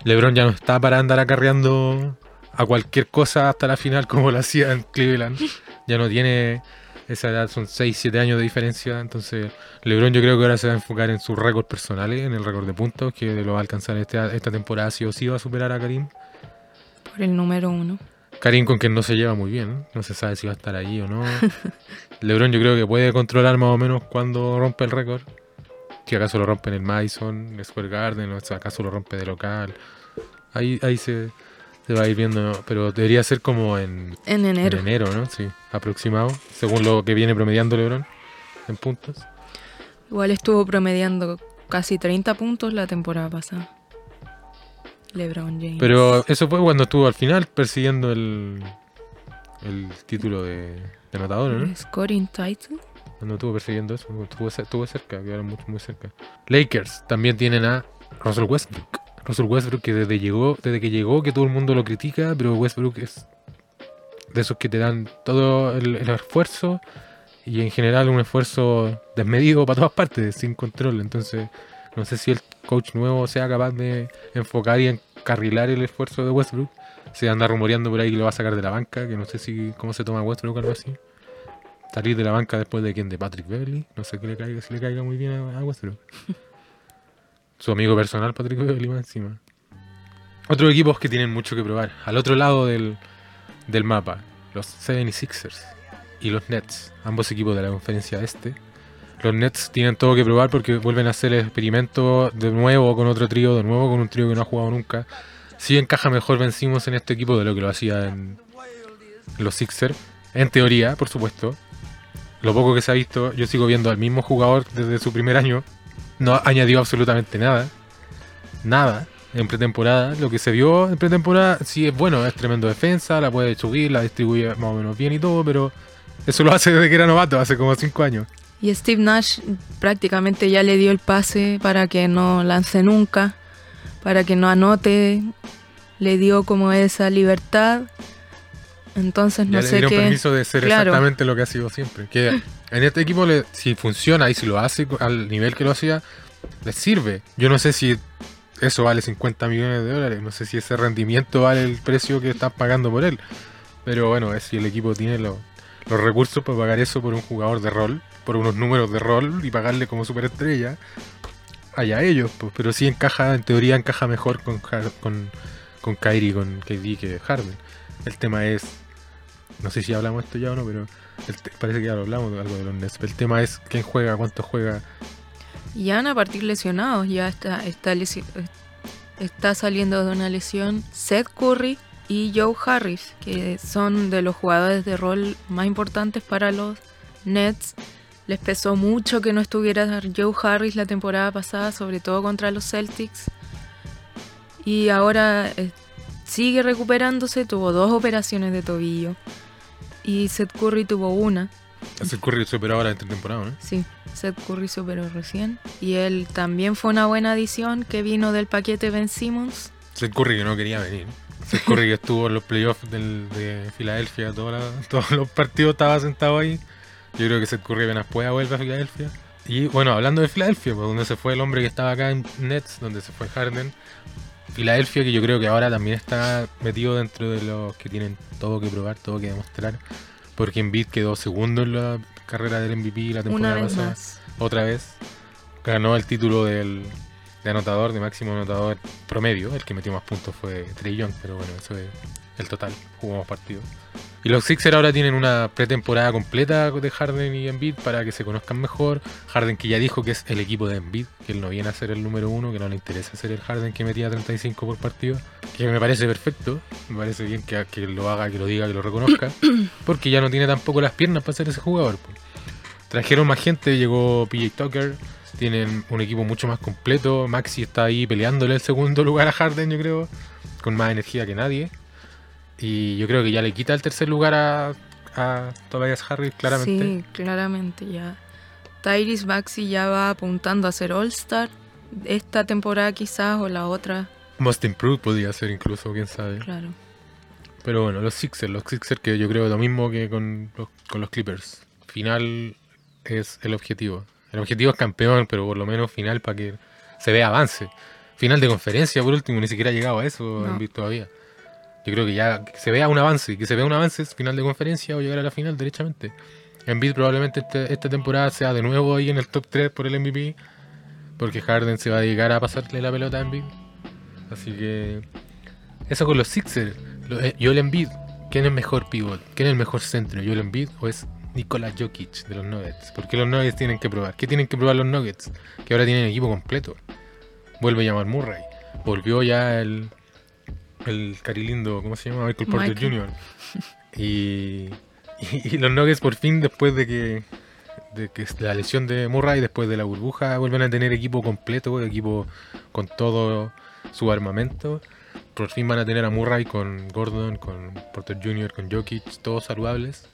LeBron ya no está para andar acarreando a cualquier cosa hasta la final como lo hacía en Cleveland. Ya no tiene esa edad, son 6, 7 años de diferencia. Entonces, LeBron yo creo que ahora se va a enfocar en sus récords personales, en el récord de puntos, que lo va a alcanzar este- esta temporada, sí o sí va a superar a Karim. Por el número uno. Karim con quien no se lleva muy bien, no se sabe si va a estar ahí o no. LeBron yo creo que puede controlar más o menos cuando rompe el récord. Si acaso lo rompe en el Madison, Square Garden, o si acaso lo rompe de local. Ahí, ahí se, se va a ir viendo, pero debería ser como en, En enero. en enero, ¿no? Sí, aproximado, según lo que viene promediando LeBron en puntos. Igual estuvo promediando casi 30 puntos la temporada pasada. LeBron James. Pero eso fue cuando estuvo al final persiguiendo el, el título de, de anotador, ¿no? Scoring title. Cuando estuvo persiguiendo eso, estuvo, estuvo cerca, quedaron mucho, muy cerca. Lakers también tienen a Russell Westbrook. Russell Westbrook que desde, llegó, desde que llegó, que todo el mundo lo critica, pero Westbrook es de esos que te dan todo el, esfuerzo y en general un esfuerzo desmedido para todas partes, sin control. Entonces, no sé si el coach nuevo sea capaz de enfocar y encarrilar el esfuerzo de Westbrook. Se anda rumoreando por ahí que lo va a sacar de la banca, que no sé si cómo se toma Westbrook o algo así. Salir de la banca después de quien de Patrick Beverly. No sé qué le caiga, si le caiga muy bien a Westbrook. Su amigo personal, Patrick más encima. Otros equipos que tienen mucho que probar. Al otro lado del, del mapa, los 76ers y los Nets, ambos equipos de la conferencia este. Los Nets tienen todo que probar porque vuelven a hacer el experimento de nuevo con otro trío, de nuevo con un trío que no ha jugado nunca. Si encaja mejor vencimos en este equipo de lo que lo hacía en los Sixers. En teoría, por supuesto. Lo poco que se ha visto, yo sigo viendo al mismo jugador desde su primer año. No añadió absolutamente nada. Nada. en pretemporada. Lo que se vio en pretemporada sí es bueno, es tremendo defensa, la puede subir, la distribuye más o menos bien y todo, pero eso lo hace desde que era novato, hace como 5 años. Y Steve Nash prácticamente ya le dio el pase para que no lance nunca, para que no anote, le dio como esa libertad. Entonces no ya sé le dieron qué. permiso de ser Claro. exactamente lo que ha sido siempre. Que en este equipo, le- si funciona y si lo hace al nivel que lo hacía, les sirve. Yo no sé si eso vale 50 millones de dólares, no sé si ese rendimiento vale el precio que están pagando por él. Pero bueno, es si el equipo tiene lo- los recursos para pagar eso por un jugador de rol, por unos números de rol y pagarle como superestrella, allá ellos. pues. Pero sí encaja, en teoría encaja mejor con, con, con Kyrie, con KD que Harden. El tema es, no sé si hablamos esto ya o no, pero parece que ya lo hablamos algo de los Nets. El tema es quién juega, cuánto juega. Y van a partir lesionados, ya está, está saliendo de una lesión Seth Curry y Joe Harris, que son de los jugadores de rol más importantes para los Nets. Les pesó mucho que no estuviera Joe Harris la temporada pasada, sobre todo contra los Celtics. Y ahora eh, sigue recuperándose, tuvo dos operaciones de tobillo. Y Seth Curry tuvo una. Hace Curry superó ahora entre temporada, ¿no? Sí, Seth Curry superó recién. Y él también fue una buena adición que vino del paquete Ben Simmons. Seth Curry que no quería venir. Seth Curry que estuvo en los playoffs del- de Filadelfia, toda la- todos los partidos estaba sentado ahí. Yo creo que Seth Curry apenas pueda vuelve a Filadelfia. Y bueno, hablando de Filadelfia, pues donde se fue el hombre que estaba acá en Nets, donde se fue Harden. Filadelfia que yo creo que ahora también está metido dentro de los que tienen todo que probar, todo que demostrar. Porque Embiid quedó segundo en la carrera del MVP la Una temporada vez pasada más. otra vez. Ganó el título del, de anotador, de máximo anotador promedio. El que metió más puntos fue Trey Young, pero bueno, eso es el total. Jugó más partidos. Y los Sixers ahora tienen una pretemporada completa de Harden y Embiid para que se conozcan mejor. Harden que ya dijo que es el equipo de Embiid, que él no viene a ser el número uno, que no le interesa ser el Harden que metía 35 por partido. Que me parece perfecto, me parece bien que, que lo haga, que lo diga, que lo reconozca. Porque ya no tiene tampoco las piernas para ser ese jugador. pues. Trajeron más gente, llegó PJ Tucker, tienen un equipo mucho más completo. Maxi está ahí peleándole el segundo lugar a Harden, yo creo, con más energía que nadie. Y yo creo que ya le quita el tercer lugar a, a Tobias Harris, claramente. Sí, claramente ya. Tyrese Maxey ya va apuntando a ser All-Star esta temporada quizás o la otra, Most Improved podría ser incluso, quién sabe. claro. Pero bueno, los Sixers, los Sixers que yo creo lo mismo que con los, con los Clippers. Final es el objetivo. El objetivo es campeón, pero por lo menos final para que se vea avance. Final de conferencia, por último, ni siquiera ha llegado a eso No. Todavía. Yo creo que ya que se vea un avance, que se vea un avance final de conferencia o llegar a la final derechamente. Embiid probablemente este- esta temporada sea de nuevo ahí en el top 3 por el MVP, porque Harden se va a dedicar a pasarle la pelota a Embiid. Así que eso con los Sixers. Eh, Joel Embiid, ¿quién es mejor pivot? ¿Quién es el mejor centro? ¿Joel Embiid o es Nikola Jokic de los Nuggets? ¿Por qué los Nuggets tienen que probar? ¿Qué tienen que probar los Nuggets? Que ahora tienen equipo completo. Vuelve a llamar Murray. Volvió ya el, el carilindo, ¿cómo se llama? Michael Porter Michael. Jr. Y, y, y los Nuggets por fin, después de que, de que la lesión de Murray, después de la burbuja, vuelven a tener equipo completo, equipo con todo su armamento. Por fin van a tener a Murray con Gordon, con Porter Jr., con Jokic, todos saludables.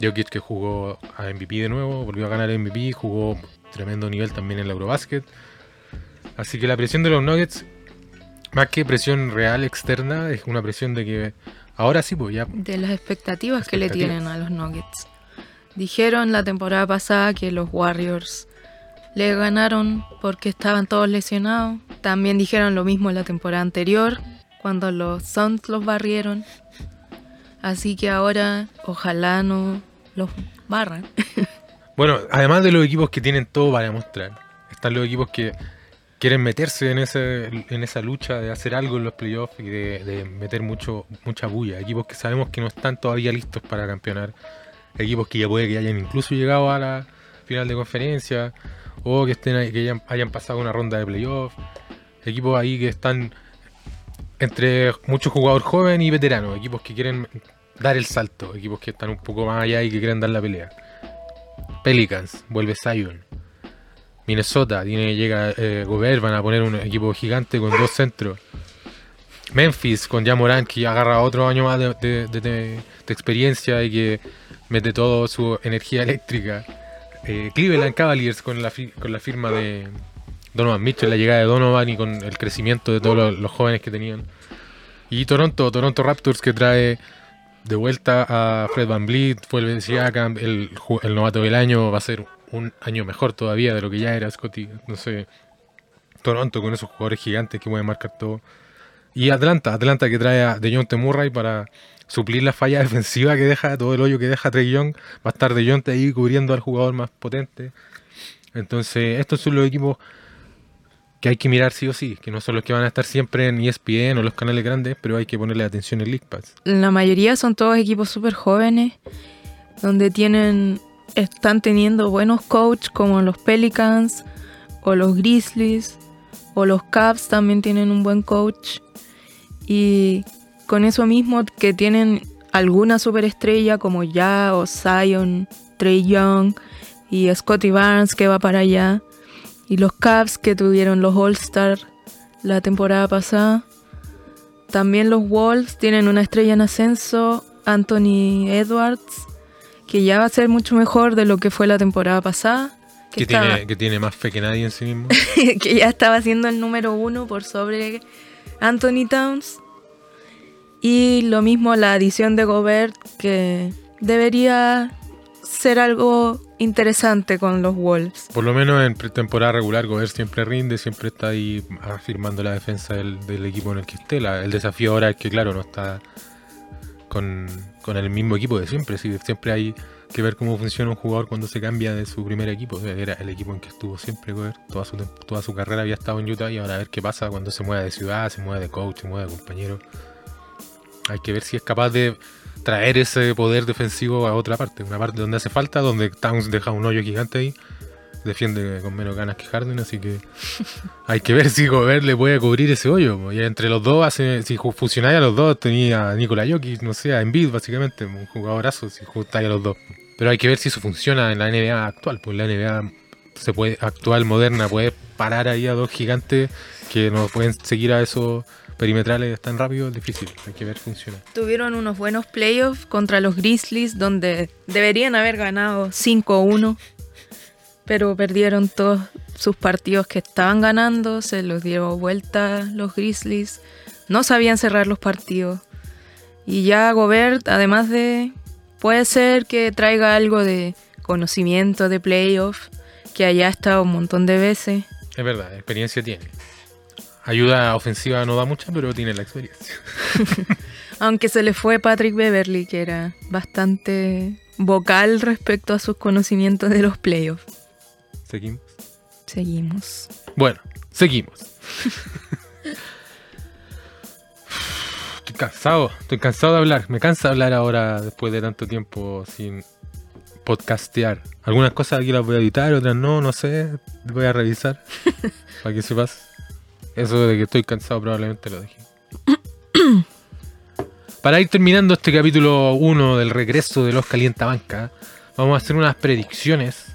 Jokic que jugó a MVP de nuevo, volvió a ganar MVP, jugó tremendo nivel también en el Eurobasket. Así que la presión de los Nuggets, más que presión real externa, es una presión de que ahora sí, pues ya De las expectativas que le tienen a los Nuggets. Dijeron la temporada pasada que los Warriors le ganaron porque estaban todos lesionados. También dijeron lo mismo la temporada anterior, cuando los Suns los barrieron. Así que ahora ojalá no los barran. Bueno, además de los equipos que tienen todo para demostrar, están los equipos que quieren meterse en, ese, en esa lucha de hacer algo en los playoffs y de, meter mucho, mucha bulla. Equipos que sabemos que no están todavía listos para campeonar. Equipos que ya puede que hayan incluso llegado a la final de conferencia o que estén ahí- que hayan, hayan pasado una ronda de playoffs. Equipos ahí que están entre mucho jugador joven y veterano. Equipos que quieren dar el salto. Equipos que están un poco más allá y que quieren dar la pelea. Pelicans, vuelve Zion. Minnesota, tiene, llega eh, Gobert, van a poner un equipo gigante con dos centros. Memphis con Jamoran que agarra otro año más de, experiencia y que mete toda su energía eléctrica. Eh, Cleveland Cavaliers con la, con la firma de Donovan Mitchell, la llegada de Donovan y con el crecimiento de todos los, jóvenes que tenían. Y Toronto, Toronto Raptors que trae de vuelta a Fred Van Vliet, vuelve Siakam, el, el novato del año va a ser un año mejor todavía de lo que ya era Scotty. No sé, Toronto con esos jugadores gigantes que pueden marcar todo. Y Atlanta, Atlanta que trae a DeJounte Murray para suplir la falla defensiva que deja, todo el hoyo que deja Trey Young. Va a estar DeJounte ahí cubriendo al jugador más potente. Entonces, estos son los equipos que hay que mirar sí o sí, que no son los que van a estar siempre en ESPN o los canales grandes, pero hay que ponerle atención en League Pass. La mayoría son todos equipos súper jóvenes, donde tienen, están teniendo buenos coaches como los Pelicans o los Grizzlies o los Cavs también tienen un buen coach. Y con eso mismo que tienen alguna superestrella como Ya o Zion, Trey Young y Scotty Barnes que va para allá. Y los Cavs que tuvieron los All-Star la temporada pasada. También los Wolves tienen una estrella en ascenso, Anthony Edwards, que ya va a ser mucho mejor de lo que fue la temporada pasada. Que, Que, estaba- tiene, que tiene más fe que nadie en sí mismo. que ya estaba siendo el número uno por sobre Anthony Towns. Y lo mismo la adición de Gobert, que debería ser algo interesante con los Wolves. Por lo menos en temporada regular, Gobert siempre rinde, siempre está ahí afirmando la defensa del, del equipo en el que esté. La- el desafío ahora es que, claro, no está con, con el mismo equipo de siempre. sí, siempre hay que ver cómo funciona un jugador cuando se cambia de su primer equipo. Sea, Era el equipo en que estuvo siempre. Toda su, toda su carrera había estado en Utah y ahora a ver qué pasa cuando se mueve de ciudad, se mueve de coach, se mueve de compañero. Hay que ver si es capaz de traer ese poder defensivo a otra parte, una parte donde hace falta, donde Towns deja un hoyo gigante ahí, defiende con menos ganas que Harden, así que hay que ver si Gobert le puede cubrir ese hoyo. po. Y entre los dos, hace, si fusionáis a los dos, tenía a Nikola Jokic, no sé, a Embiid básicamente, un jugadorazo si juntáis a los dos. Pero hay que ver si eso funciona en la NBA actual, pues la NBA se puede, actual, moderna, puede parar ahí a dos gigantes que no pueden seguir a esos perimetrales tan rápido, es difícil, hay que ver si funciona. Tuvieron unos buenos playoffs contra los Grizzlies, donde deberían haber ganado 5-1, pero perdieron todos sus partidos que estaban ganando, se los dio vuelta los Grizzlies, no sabían cerrar los partidos. Y ya Gobert, además de, puede ser que traiga algo de conocimiento de playoff, que haya estado un montón de veces. Es verdad, experiencia tiene. Ayuda ofensiva no da mucha, pero tiene la experiencia. Aunque se le fue Patrick Beverly, que era bastante vocal respecto a sus conocimientos de los playoffs. Seguimos. Seguimos. Bueno, seguimos. Estoy cansado, estoy cansado de hablar. Me cansa hablar ahora después de tanto tiempo sin podcastear. Algunas cosas aquí las voy a editar, otras no, no sé. Voy a revisar para que sepas. Eso de que estoy cansado probablemente lo dejé. Para ir terminando este capítulo 1 del regreso de los Calientabanca, vamos a hacer unas predicciones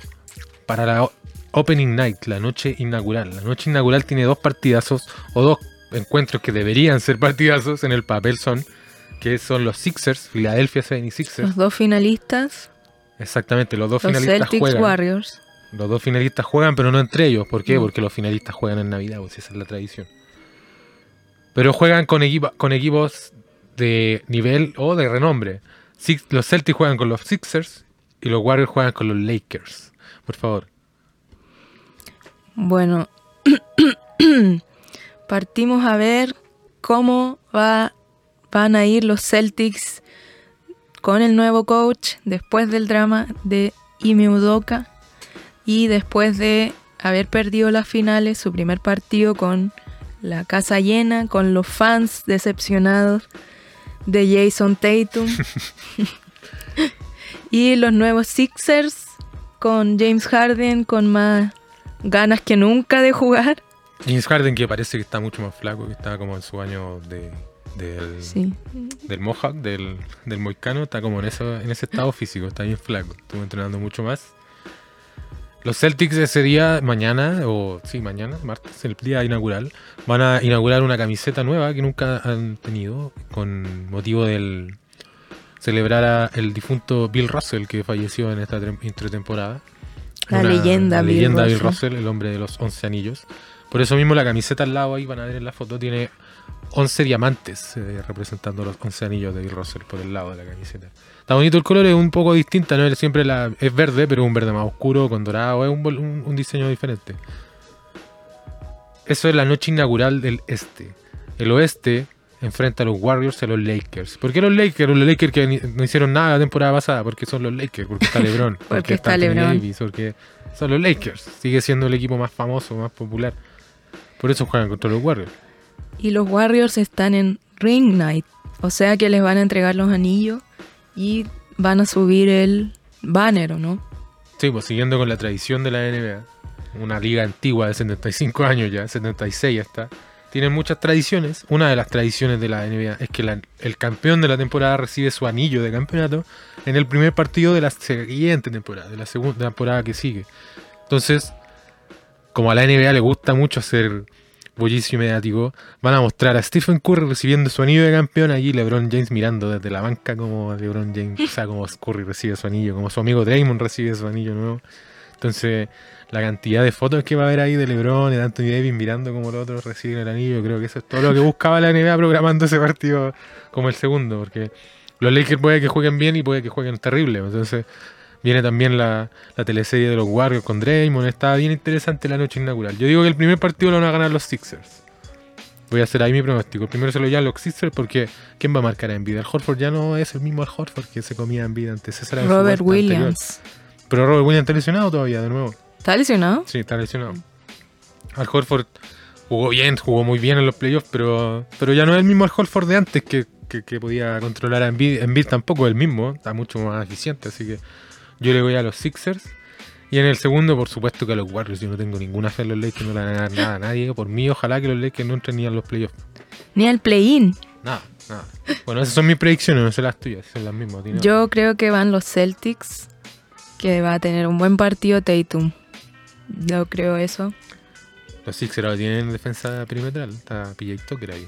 para la Opening Night, la noche inaugural. La noche inaugural tiene dos partidazos o dos encuentros que deberían ser partidazos en el papel son, que son los Sixers, Philadelphia 76ers. Los dos finalistas, Exactamente, los dos los finalistas Celtics juegan. Warriors. Los dos finalistas juegan, pero no entre ellos. ¿Por qué? No. Porque los finalistas juegan en Navidad, pues esa es la tradición. Pero juegan con, equipa- con equipos de nivel o de renombre. Six- los Celtics juegan con los Sixers y los Warriors juegan con los Lakers. Por favor. Bueno, partimos a ver cómo va, van a ir los Celtics con el nuevo coach después del drama de Ime Udoka y después de haber perdido las finales, su primer partido con la casa llena, con los fans decepcionados de Jason Tatum y los nuevos Sixers con James Harden con más ganas que nunca de jugar. James Harden que parece que está mucho más flaco, que está como en su año de, del, Sí. del Mohawk, del, del Moicano, está como en, eso, en ese estado físico, está bien flaco, estuvo entrenando mucho más. Los Celtics ese día, mañana, o sí, mañana, martes, el día inaugural, van a inaugurar una camiseta nueva que nunca han tenido con motivo del celebrar a el difunto Bill Russell que falleció en esta tre- entretemporada. La Una- leyenda la Bill leyenda Bill Russell. Russell, el hombre de los 11 anillos. Por eso mismo la camiseta al lado ahí van a ver en la foto tiene 11 diamantes eh, representando los 11 anillos de Bill Russell por el lado de la camiseta. Está bonito el color, es un poco distinta, no siempre la es verde, pero es un verde más oscuro con dorado, es un, vol- un- un diseño diferente. Eso es la noche inaugural del este. El oeste enfrenta a los Warriors y a los Lakers. ¿Por qué los Lakers? Los Lakers que ni- no hicieron nada la temporada pasada, porque son los Lakers, porque está LeBron, Porque está Anthony LeBron. Davis, porque son los Lakers. Sigue siendo el equipo más famoso, más popular. Por eso juegan contra los Warriors. Y los Warriors están en Ring Night. O sea que les van a entregar los anillos y van a subir el banner, ¿o no? Sí, pues siguiendo con la tradición de la NBA, una liga antigua de 75 años ya, 76 ya está, tienen muchas tradiciones. Una de las tradiciones de la NBA es que el campeón de la temporada recibe su anillo de campeonato en el primer partido de la siguiente temporada, de la segunda temporada que sigue. Entonces, como a la NBA le gusta mucho hacer bullicio mediático, van a mostrar a Stephen Curry recibiendo su anillo de campeón allí, LeBron James mirando desde la banca como LeBron James, o sea, como Curry recibe su anillo, como su amigo Draymond recibe su anillo nuevo. Entonces, la cantidad de fotos que va a haber ahí de LeBron y de Anthony Davis mirando como los otros reciben el anillo, creo que eso es todo lo que buscaba la NBA programando ese partido como el segundo, porque los Lakers puede que jueguen bien y puede que jueguen terrible, entonces Viene también la, la teleserie de los Warriors con Draymond. Está bien interesante la noche inaugural. Yo digo que el primer partido lo van a ganar los Sixers. Voy a hacer ahí mi pronóstico. El primero se lo llevan los Sixers porque ¿quién va a marcar a Embiid? El Horford ya no es el mismo Al Horford que se comía Embiid antes. Esa era su Robert anterior. Williams. Pero Robert Williams está lesionado todavía, de nuevo. ¿Está lesionado? Sí, está lesionado. Al Horford jugó bien, jugó muy bien en los playoffs, pero, pero ya no es el mismo Al Horford de antes que, que- que podía controlar a Embiid. Embiid tampoco es el mismo, está mucho más eficiente, así que yo le voy a los Sixers. Y en el segundo, por supuesto que a los Warriors. Yo no tengo ninguna fe en los Lakers, no le van a ganar nada a nadie. Por mí, ojalá que los Lakers no entren ni a los playoffs. Ni al play-in. Nada, nada. Bueno, esas son mis predicciones, no son las tuyas, son las mismas. Yo creo que van los Celtics, que va a tener un buen partido Tatum. Yo creo eso. Los Sixers ahora tienen defensa perimetral. Está PJ Tucker ahí,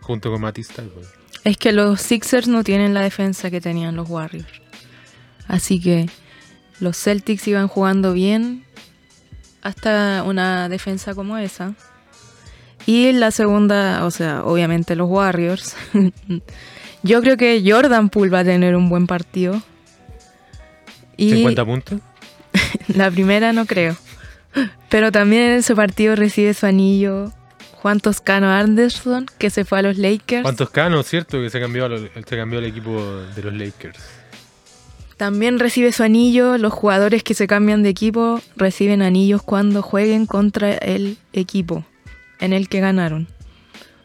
junto con Matisse Thybulle. Es que los Sixers no tienen la defensa que tenían los Warriors. Así que los Celtics iban jugando bien hasta una defensa como esa. Y la segunda, o sea, obviamente los Warriors. Yo creo que Jordan Poole va a tener un buen partido. Y 50 puntos. la primera no creo. Pero también en ese partido recibe su anillo Juan Toscano Anderson, que se fue a los Lakers. Juan Toscano, ¿cierto? Que se cambió, se al equipo de los Lakers. También recibe su anillo. Los jugadores que se cambian de equipo reciben anillos cuando jueguen contra el equipo en el que ganaron.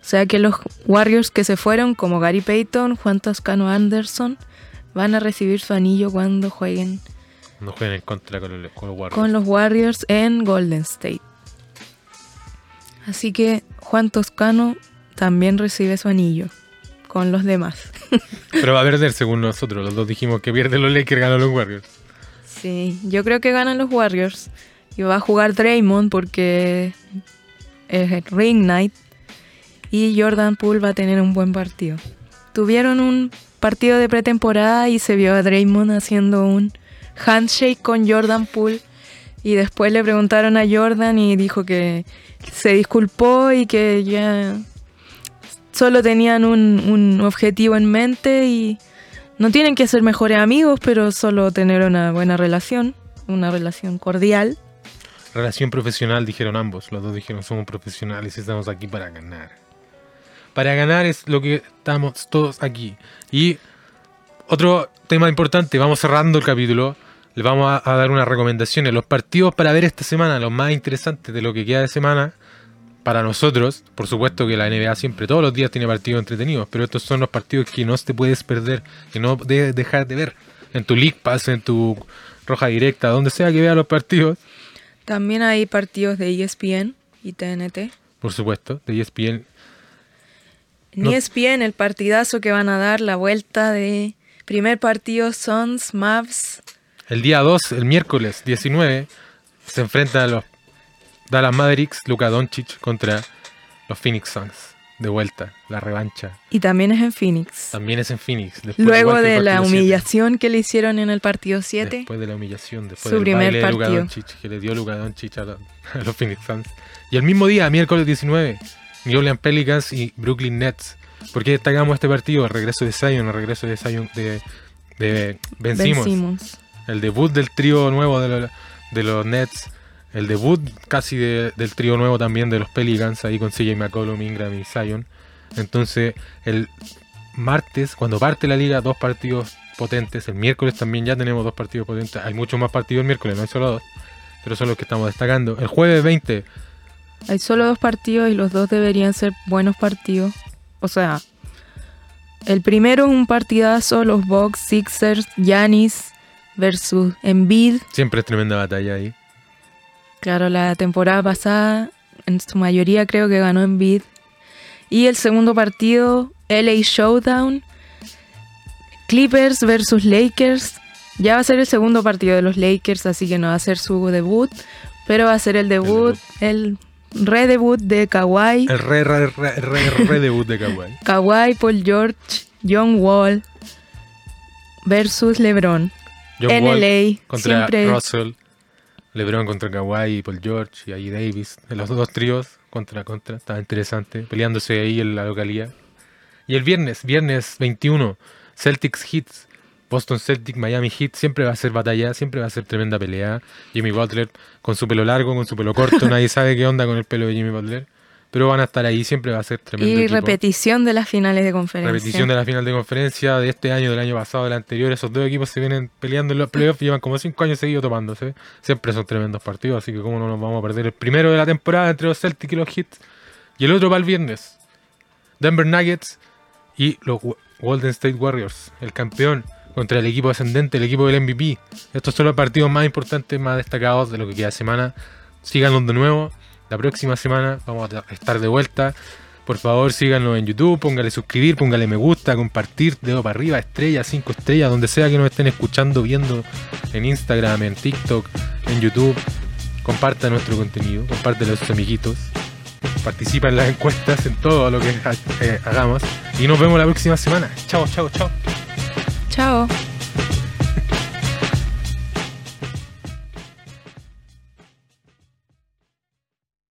O sea que los Warriors que se fueron, como Gary Payton, Juan Toscano Anderson, van a recibir su anillo cuando jueguen No juegan en contra con, los- con los Warriors. con los Warriors en Golden State. Así que Juan Toscano también recibe su anillo con los demás. Pero va a perder según nosotros. Los dos dijimos que pierde los Lakers, ganan los Warriors. Sí, yo creo que ganan los Warriors. Y va a jugar Draymond porque es el Ring Night. Y Jordan Poole va a tener un buen partido. Tuvieron un partido de pretemporada y se vio a Draymond haciendo un handshake con Jordan Poole. Y después le preguntaron a Jordan y dijo que se disculpó y que ya solo tenían un, un objetivo en mente y no tienen que ser mejores amigos, pero solo tener una buena relación, una relación cordial. Relación profesional, dijeron ambos. Los dos dijeron, somos profesionales y estamos aquí para ganar. Para ganar es lo que estamos todos aquí. Y otro tema importante, vamos cerrando el capítulo. Les vamos a, a dar unas recomendaciones. Los partidos para ver esta semana, los más interesantes de lo que queda de semana. Para nosotros, por supuesto que la NBA siempre, todos los días tiene partidos entretenidos, pero estos son los partidos que no te puedes perder, que no debes dejar de ver. En tu League Pass, en tu Roja Directa, donde sea que veas los partidos, También hay partidos de ESPN y TNT. por supuesto, de ESPN. En No- ESPN el partidazo que van a dar la vuelta de primer partido Suns, Mavs. El día 2, el miércoles 19, Se enfrentan a los Dallas Mavericks, Luka Doncic contra los Phoenix Suns. De vuelta, la revancha. Y también es en Phoenix. También es en Phoenix. Luego de la siete. humillación que le hicieron en el partido 7. Después de la humillación, después Su del primer baile de Luka. Doncic, que le dio Luka Doncic a, la- a los Phoenix Suns. Y el mismo día, miércoles 19, New Orleans Pelicans y Brooklyn Nets. ¿Por qué destacamos este partido? El regreso de Zion, el regreso de Zion de, de Ben, Ben Simmons. Simmons. El debut del trío nuevo de, lo- de los Nets. El debut casi de- del trío nuevo también de los Pelicans, ahí con CJ McCollum, Ingram y Zion. Entonces, el martes, cuando parte la liga, dos partidos potentes. El miércoles también ya tenemos dos partidos potentes. Hay muchos más partidos el miércoles, no hay solo dos. Pero son los que estamos destacando. El jueves 20, Hay solo dos partidos y los dos deberían ser buenos partidos. O sea, el primero es un partidazo, los Bucks, Sixers, Giannis versus Embiid. siempre es tremenda batalla ahí. Claro, la temporada pasada, en su mayoría creo que ganó Embiid. Y el segundo partido, LA Showdown, Clippers versus Lakers. Ya va a ser el segundo partido de los Lakers, así que no va a ser su debut, pero va a ser el debut, el redebut de Kawhi. El re, re, re, re, re debut de Kawhi. Kawhi, Paul George, John Wall versus LeBron. John en Wall LA, contra siempre Russell, LeBron contra Kawhi Paul George y ahí Davis, los dos tríos contra contra, estaba interesante, peleándose ahí en la localidad. Y el viernes, viernes 21, Celtics Hits, Boston Celtics, Miami Heat, siempre va a ser batalla, siempre va a ser tremenda pelea. Jimmy Butler con su pelo largo, con su pelo corto, nadie sabe qué onda con el pelo de Jimmy Butler, pero van a estar ahí, siempre va a ser tremendo. y equipo. repetición de las finales de conferencia. Repetición de la final de conferencia de este año, del año pasado, del anterior. Esos dos equipos se vienen peleando en los playoffs, llevan como cinco años seguidos topándose. Siempre son tremendos partidos, así que cómo no nos vamos a perder el primero de la temporada entre los Celtics y los Heat. Y el otro para el viernes. Denver Nuggets y los Golden State Warriors, el campeón contra el equipo ascendente, el equipo del MVP. Estos son los partidos más importantes, más destacados de lo que queda semana. Síganos de nuevo. La próxima semana vamos a estar de vuelta. Por favor, síganos en YouTube, póngale suscribir, póngale me gusta, compartir, dedo para arriba, estrella, cinco estrellas, donde sea que nos estén escuchando, viendo en Instagram, en TikTok, en YouTube. Comparta nuestro contenido, compártelo a sus amiguitos. Participa en las encuestas, en todo lo que eh, hagamos. Y nos vemos la próxima semana. Chao, chao, chao. Chao.